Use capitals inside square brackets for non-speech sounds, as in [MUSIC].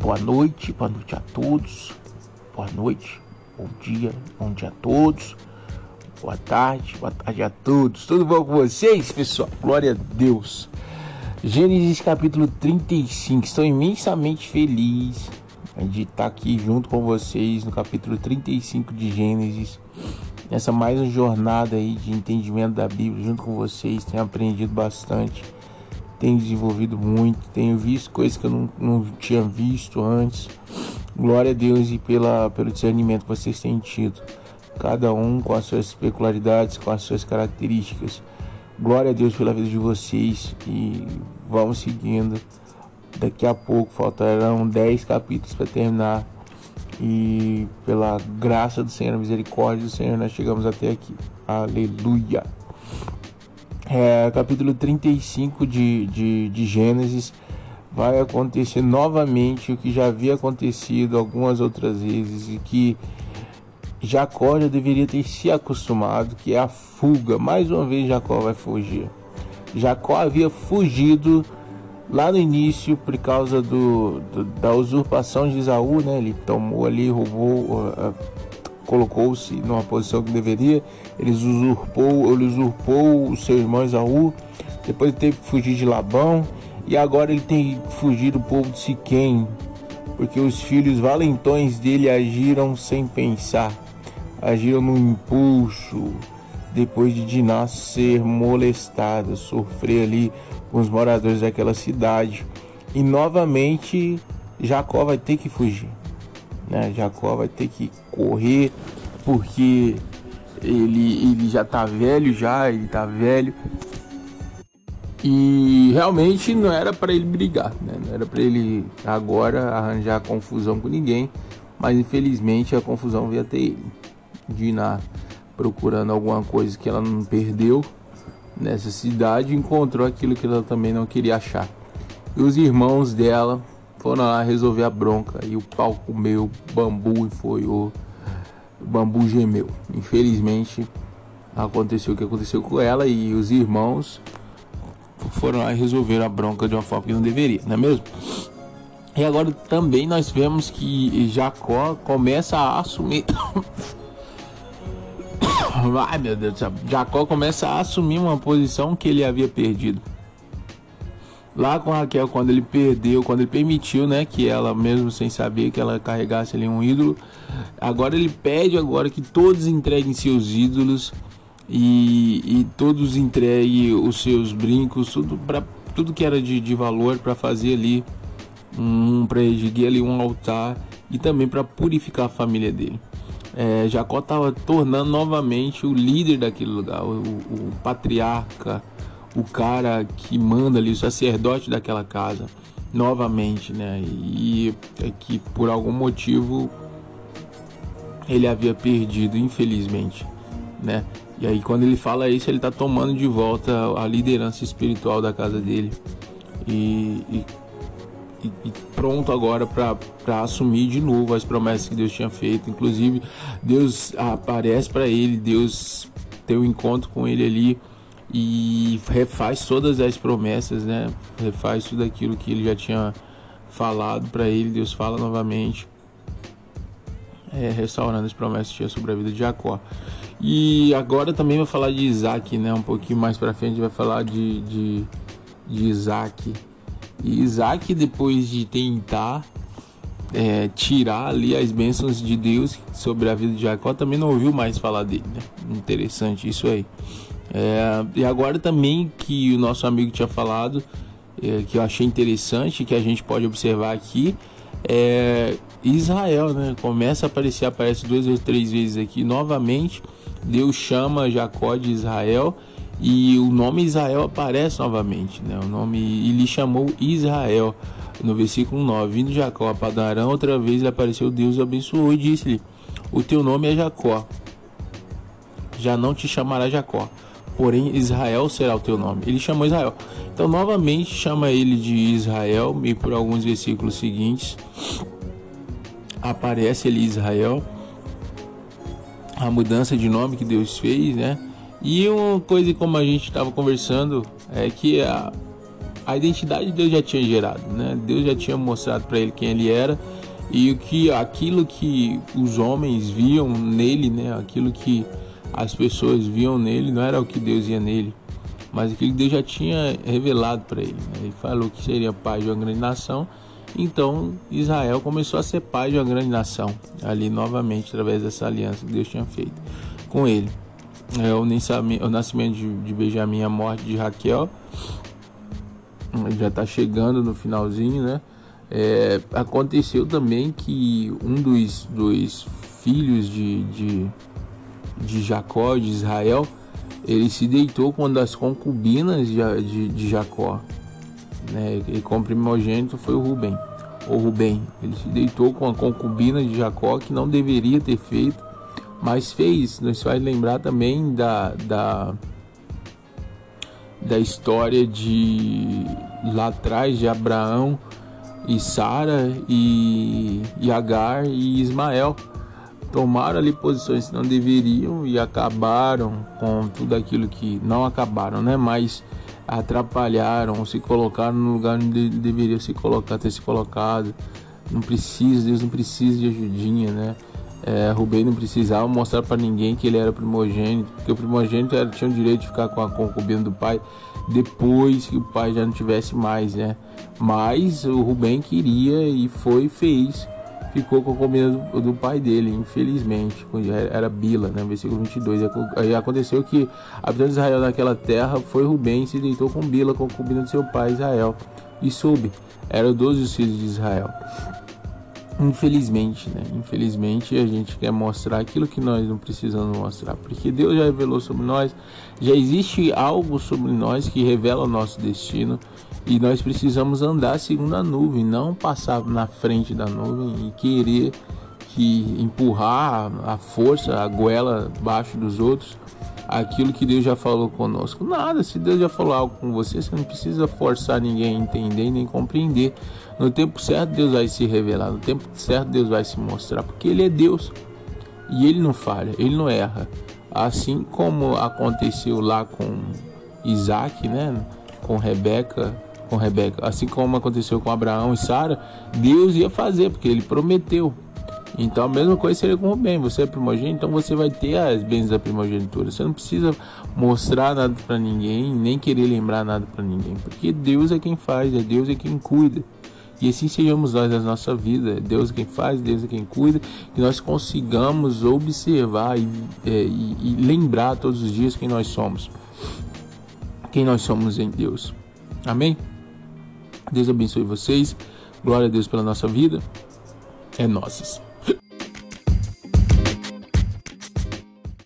Boa noite, boa noite a todos. Boa noite, bom dia, bom dia a todos. Boa tarde, boa tarde a todos. Tudo bom com vocês, pessoal? Glória a Deus. Gênesis capítulo 35. Estou imensamente feliz de estar aqui junto com vocês no capítulo 35 de Gênesis. Nessa mais uma jornada aí de entendimento da Bíblia junto com vocês. Tenho aprendido bastante tenho desenvolvido muito, tenho visto coisas que eu não, não tinha visto antes. Glória a Deus e pela, pelo discernimento que vocês têm tido, cada um com as suas peculiaridades, com as suas características. Glória a Deus pela vida de vocês e vamos seguindo. Daqui a pouco faltarão 10 capítulos para terminar. E pela graça do Senhor, misericórdia do Senhor, nós chegamos até aqui. Aleluia é, capítulo 35 de, de, de Gênesis, vai acontecer novamente o que já havia acontecido algumas outras vezes e que Jacó já deveria ter se acostumado, que é a fuga. Mais uma vez Jacó vai fugir. Jacó havia fugido lá no início por causa do, do da usurpação de Isaú, né? Ele tomou ali, roubou, uh, colocou-se numa posição que deveria, ele usurpou, ele usurpou o seu irmão Esaú, depois teve que fugir de Labão, e agora ele tem que fugir do povo de Siquém, porque os filhos valentões dele agiram sem pensar, agiram no impulso, depois de Diná ser molestada, sofrer ali com os moradores daquela cidade. E novamente Jacó vai ter que fugir. Né? Jacó vai ter que correr porque ele, ele já tá velho já, ele tá velho. E realmente não era para ele brigar, né? não era para ele agora arranjar confusão com ninguém, mas infelizmente a confusão veio até ele. Dina procurando alguma coisa que ela não perdeu nessa cidade, encontrou aquilo que ela também não queria achar. E os irmãos dela foram lá resolver a bronca e o pau comeu bambu e foi o, bambu gemeu. Infelizmente aconteceu o que aconteceu com ela e os irmãos foram lá resolver a bronca de uma forma que não deveria, não é mesmo? E agora também nós vemos que Jacó começa a assumir. [COUGHS] Ai meu Deus. Jacó começa a assumir uma posição que ele havia perdido lá com Raquel quando ele perdeu, quando ele permitiu, né, que ela mesmo sem saber que ela carregasse ali um ídolo, agora ele pede agora que todos entreguem seus ídolos e, e todos entreguem os seus brincos, tudo para tudo que era de, de valor para fazer ali um para erguer ali um altar e também para purificar a família dele. É, Jacó estava tornando novamente o líder daquele lugar, o, o patriarca o cara que manda ali, o sacerdote daquela casa, novamente, né? E é que por algum motivo ele havia perdido, infelizmente, né? E aí quando ele fala isso, ele está tomando de volta a liderança espiritual da casa dele e, e, e pronto agora para assumir de novo as promessas que Deus tinha feito. Inclusive Deus aparece para ele, Deus tem um encontro com ele ali e refaz todas as promessas, né? Refaz tudo aquilo que ele já tinha falado para ele. Deus fala novamente, é, restaurando as promessas que tinha sobre a vida de Jacó. E agora também vai falar de Isaac, né? Um pouquinho mais para frente vai falar de, de, de Isaac. E Isaac, depois de tentar é, tirar ali as bênçãos de Deus sobre a vida de Jacó, também não ouviu mais falar dele, né? Interessante isso aí. É, e agora também que o nosso amigo tinha falado, é, que eu achei interessante, que a gente pode observar aqui, é Israel, né? Começa a aparecer, aparece duas ou três vezes aqui novamente. Deus chama Jacó de Israel E o nome Israel aparece novamente, né? O nome e lhe chamou Israel no versículo 9. Vindo Jacó a Padarão, outra vez lhe apareceu Deus e abençoou e disse-lhe: O teu nome é Jacó. Já não te chamará Jacó, porém Israel será o teu nome. Ele chamou Israel. Então, novamente, chama ele de Israel, e por alguns versículos seguintes aparece ali Israel, a mudança de nome que Deus fez, né? E uma coisa como a gente estava conversando é que a, a identidade de Deus já tinha gerado, né? Deus já tinha mostrado para ele quem ele era e o que aquilo que os homens viam nele, né? Aquilo que as pessoas viam nele não era o que Deus ia nele, mas aquilo que Deus já tinha revelado para ele. Né? Ele falou que seria pai de uma grande nação então Israel começou a ser pai de uma grande nação, ali novamente, através dessa aliança que Deus tinha feito com ele. É, o, nascimento de, de Benjamim, a morte de Raquel, já está chegando no finalzinho, né? É, aconteceu também que um dos, dos filhos de, de, de Jacó, de Israel, ele se deitou com uma das concubinas de, de, de Jacó né? E como primogênito foi o Rubem, o Rubem. Ele se deitou com a concubina de Jacó que não deveria ter feito, mas fez. Nos faz lembrar também da, da, da história de lá atrás de Abraão e Sara e, e Agar e Ismael tomaram ali posições que não deveriam e acabaram com tudo aquilo que não acabaram, né? Mas atrapalharam, se colocaram no lugar onde deveria se colocar, ter se colocado. Não precisa, Deus não precisa de ajudinha, né? É, Rubem não precisava mostrar para ninguém que ele era primogênito, porque o primogênito era, tinha o direito de ficar com a concubina do pai depois que o pai já não tivesse mais, né? Mas o Rubem queria e foi fez ficou com a comida do, do, pai dele, infelizmente. Era Bila, né? Versículo 22. Aí aconteceu que habitante de Israel naquela terra foi Rubem e se deitou com Bila, com a comida de seu pai Israel. E soube, eram 12 os filhos de Israel. Infelizmente, né? Infelizmente a gente quer mostrar aquilo que nós não precisamos mostrar, porque Deus já revelou sobre nós, já existe algo sobre nós que revela o nosso destino e nós precisamos andar segundo a nuvem, não passar na frente da nuvem e querer que empurrar a força, a goela abaixo dos outros, aquilo que Deus já falou conosco. Nada, se Deus já falou algo com você, você não precisa forçar ninguém a entender nem compreender. No tempo certo Deus vai se revelar, no tempo certo Deus vai se mostrar, porque Ele é Deus e Ele não falha, Ele não erra. Assim como aconteceu lá com Isaac, né? Com Rebeca, com Rebeca, assim como aconteceu com Abraão e Sara, Deus ia fazer, porque ele prometeu. Então a mesma coisa seria com o bem. Você é primogênito, então você vai ter as bênçãos da primogenitura. Você não precisa mostrar nada para ninguém, nem querer lembrar nada para ninguém, porque Deus é quem faz, é Deus é quem cuida. E assim sejamos nós na nossa vida. É Deus é quem faz, Deus é quem cuida. Que nós consigamos observar e, é, e, e lembrar todos os dias quem nós somos. Quem nós somos em Deus. Amém? Deus abençoe vocês. Glória a Deus pela nossa vida. É nossas.